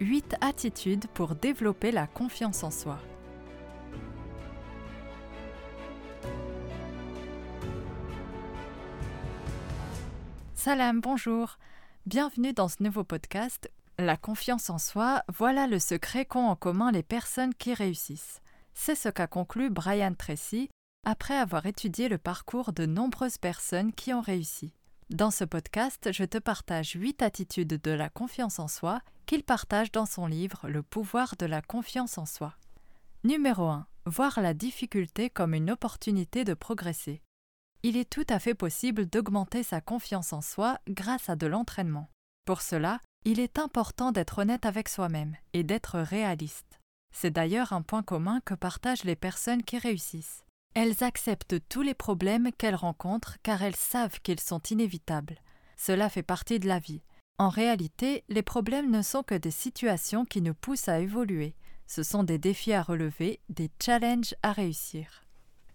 8 attitudes pour développer la confiance en soi. Salam, bonjour. Bienvenue dans ce nouveau podcast. La confiance en soi, voilà le secret qu'ont en commun les personnes qui réussissent. C'est ce qu'a conclu Brian Tracy après avoir étudié le parcours de nombreuses personnes qui ont réussi. Dans ce podcast, je te partage 8 attitudes de la confiance en soi qu'il partage dans son livre Le pouvoir de la confiance en soi. Numéro 1. Voir la difficulté comme une opportunité de progresser. Il est tout à fait possible d'augmenter sa confiance en soi grâce à de l'entraînement. Pour cela, il est important d'être honnête avec soi-même et d'être réaliste. C'est d'ailleurs un point commun que partagent les personnes qui réussissent. Elles acceptent tous les problèmes qu'elles rencontrent car elles savent qu'ils sont inévitables. Cela fait partie de la vie. En réalité, les problèmes ne sont que des situations qui nous poussent à évoluer. Ce sont des défis à relever, des challenges à réussir.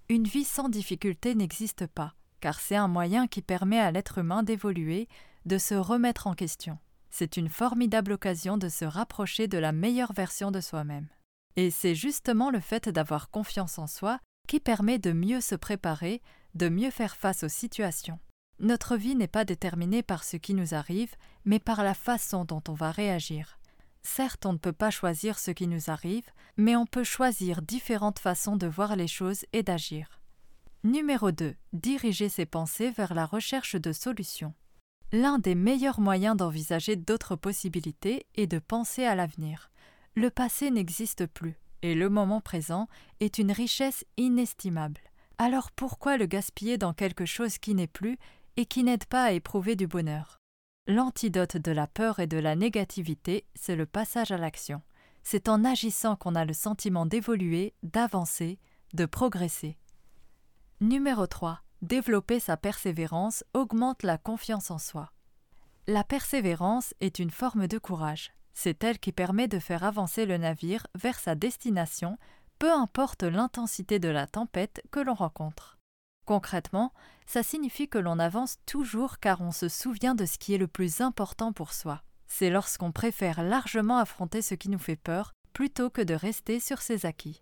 Une vie sans difficulté n'existe pas, car c'est un moyen qui permet à l'être humain d'évoluer, de se remettre en question. C'est une formidable occasion de se rapprocher de la meilleure version de soi-même. Et c'est justement le fait d'avoir confiance en soi qui permet de mieux se préparer, de mieux faire face aux situations. Notre vie n'est pas déterminée par ce qui nous arrive, mais par la façon dont on va réagir. Certes, on ne peut pas choisir ce qui nous arrive, mais on peut choisir différentes façons de voir les choses et d'agir. Numéro 2. Diriger ses pensées vers la recherche de solutions. L'un des meilleurs moyens d'envisager d'autres possibilités est de penser à l'avenir. Le passé n'existe plus et le moment présent est une richesse inestimable. Alors pourquoi le gaspiller dans quelque chose qui n'est plus et qui n'aide pas à éprouver du bonheur L'antidote de la peur et de la négativité, c'est le passage à l'action. C'est en agissant qu'on a le sentiment d'évoluer, d'avancer, de progresser. Numéro 3. Développer sa persévérance augmente la confiance en soi. La persévérance est une forme de courage. C'est elle qui permet de faire avancer le navire vers sa destination, peu importe l'intensité de la tempête que l'on rencontre. Concrètement, ça signifie que l'on avance toujours car on se souvient de ce qui est le plus important pour soi. C'est lorsqu'on préfère largement affronter ce qui nous fait peur plutôt que de rester sur ses acquis.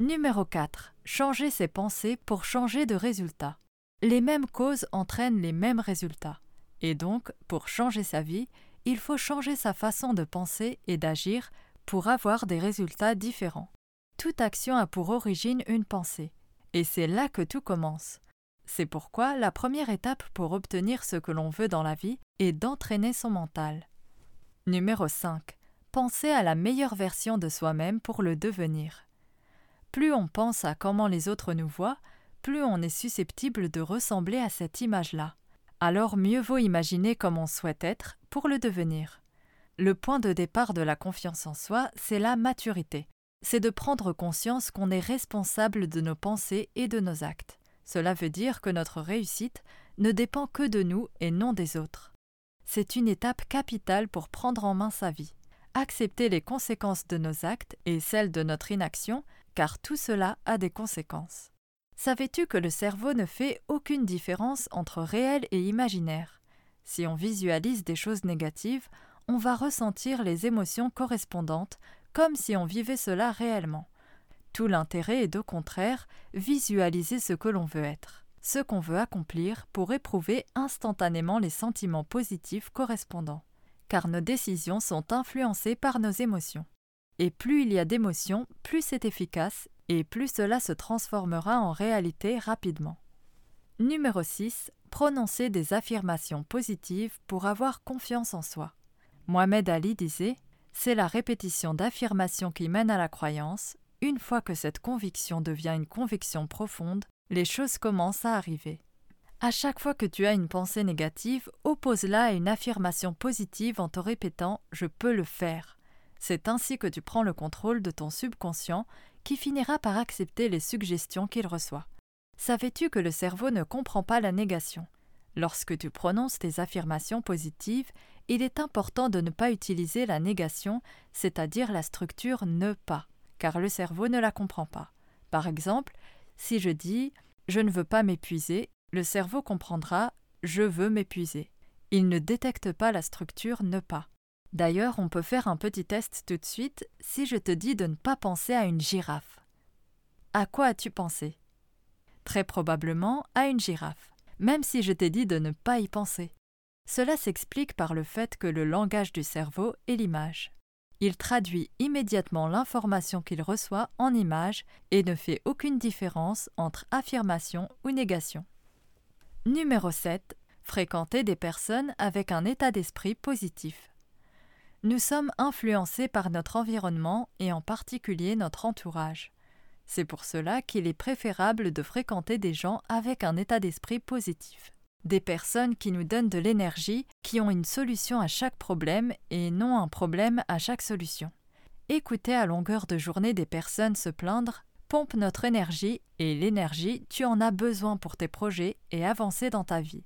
Numéro 4. Changer ses pensées pour changer de résultat. Les mêmes causes entraînent les mêmes résultats. Et donc, pour changer sa vie, il faut changer sa façon de penser et d'agir pour avoir des résultats différents. Toute action a pour origine une pensée, et c'est là que tout commence. C'est pourquoi la première étape pour obtenir ce que l'on veut dans la vie est d'entraîner son mental. Numéro 5. Penser à la meilleure version de soi-même pour le devenir. Plus on pense à comment les autres nous voient, plus on est susceptible de ressembler à cette image-là alors mieux vaut imaginer comme on souhaite être pour le devenir. Le point de départ de la confiance en soi, c'est la maturité. C'est de prendre conscience qu'on est responsable de nos pensées et de nos actes. Cela veut dire que notre réussite ne dépend que de nous et non des autres. C'est une étape capitale pour prendre en main sa vie. Accepter les conséquences de nos actes et celles de notre inaction, car tout cela a des conséquences. Savais-tu que le cerveau ne fait aucune différence entre réel et imaginaire? Si on visualise des choses négatives, on va ressentir les émotions correspondantes comme si on vivait cela réellement. Tout l'intérêt est d'au contraire visualiser ce que l'on veut être, ce qu'on veut accomplir pour éprouver instantanément les sentiments positifs correspondants, car nos décisions sont influencées par nos émotions. Et plus il y a d'émotions, plus c'est efficace et plus cela se transformera en réalité rapidement. Numéro 6. Prononcer des affirmations positives pour avoir confiance en soi. Mohamed Ali disait C'est la répétition d'affirmations qui mène à la croyance. Une fois que cette conviction devient une conviction profonde, les choses commencent à arriver. À chaque fois que tu as une pensée négative, oppose-la à une affirmation positive en te répétant Je peux le faire. C'est ainsi que tu prends le contrôle de ton subconscient qui finira par accepter les suggestions qu'il reçoit. Savais-tu que le cerveau ne comprend pas la négation? Lorsque tu prononces tes affirmations positives, il est important de ne pas utiliser la négation, c'est-à-dire la structure ne pas, car le cerveau ne la comprend pas. Par exemple, si je dis je ne veux pas m'épuiser, le cerveau comprendra je veux m'épuiser. Il ne détecte pas la structure ne pas. D'ailleurs, on peut faire un petit test tout de suite si je te dis de ne pas penser à une girafe. À quoi as-tu pensé? Très probablement à une girafe, même si je t'ai dit de ne pas y penser. Cela s'explique par le fait que le langage du cerveau est l'image. Il traduit immédiatement l'information qu'il reçoit en image et ne fait aucune différence entre affirmation ou négation. Numéro 7. Fréquenter des personnes avec un état d'esprit positif. Nous sommes influencés par notre environnement et en particulier notre entourage. C'est pour cela qu'il est préférable de fréquenter des gens avec un état d'esprit positif. Des personnes qui nous donnent de l'énergie, qui ont une solution à chaque problème et non un problème à chaque solution. Écouter à longueur de journée des personnes se plaindre pompe notre énergie et l'énergie, tu en as besoin pour tes projets et avancer dans ta vie.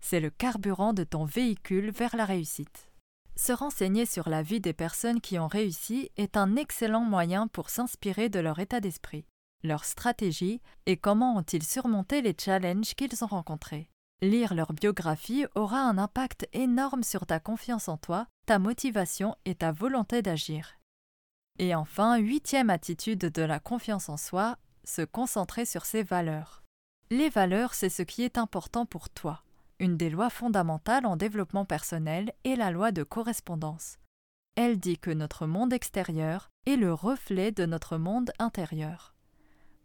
C'est le carburant de ton véhicule vers la réussite. Se renseigner sur la vie des personnes qui ont réussi est un excellent moyen pour s'inspirer de leur état d'esprit, leur stratégie et comment ont-ils surmonté les challenges qu'ils ont rencontrés. Lire leur biographie aura un impact énorme sur ta confiance en toi, ta motivation et ta volonté d'agir. Et enfin, huitième attitude de la confiance en soi, se concentrer sur ses valeurs. Les valeurs, c'est ce qui est important pour toi. Une des lois fondamentales en développement personnel est la loi de correspondance. Elle dit que notre monde extérieur est le reflet de notre monde intérieur.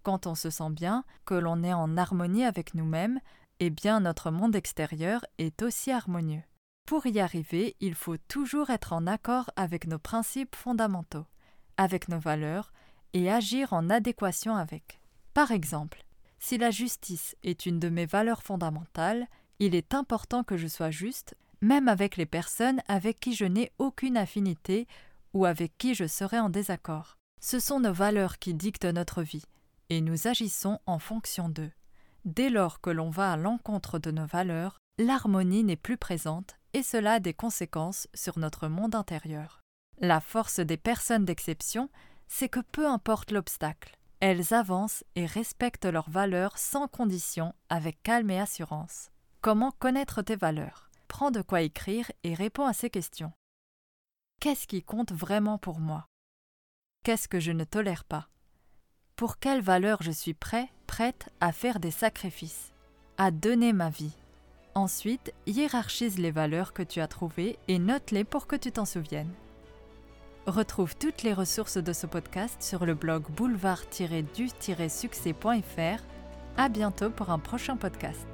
Quand on se sent bien, que l'on est en harmonie avec nous-mêmes, eh bien notre monde extérieur est aussi harmonieux. Pour y arriver, il faut toujours être en accord avec nos principes fondamentaux, avec nos valeurs, et agir en adéquation avec. Par exemple, si la justice est une de mes valeurs fondamentales, il est important que je sois juste, même avec les personnes avec qui je n'ai aucune affinité ou avec qui je serai en désaccord. Ce sont nos valeurs qui dictent notre vie, et nous agissons en fonction d'eux. Dès lors que l'on va à l'encontre de nos valeurs, l'harmonie n'est plus présente, et cela a des conséquences sur notre monde intérieur. La force des personnes d'exception, c'est que peu importe l'obstacle, elles avancent et respectent leurs valeurs sans condition, avec calme et assurance. Comment connaître tes valeurs? Prends de quoi écrire et réponds à ces questions. Qu'est-ce qui compte vraiment pour moi? Qu'est-ce que je ne tolère pas? Pour quelles valeurs je suis prêt, prête à faire des sacrifices, à donner ma vie? Ensuite, hiérarchise les valeurs que tu as trouvées et note-les pour que tu t'en souviennes. Retrouve toutes les ressources de ce podcast sur le blog boulevard-du-succès.fr. À bientôt pour un prochain podcast.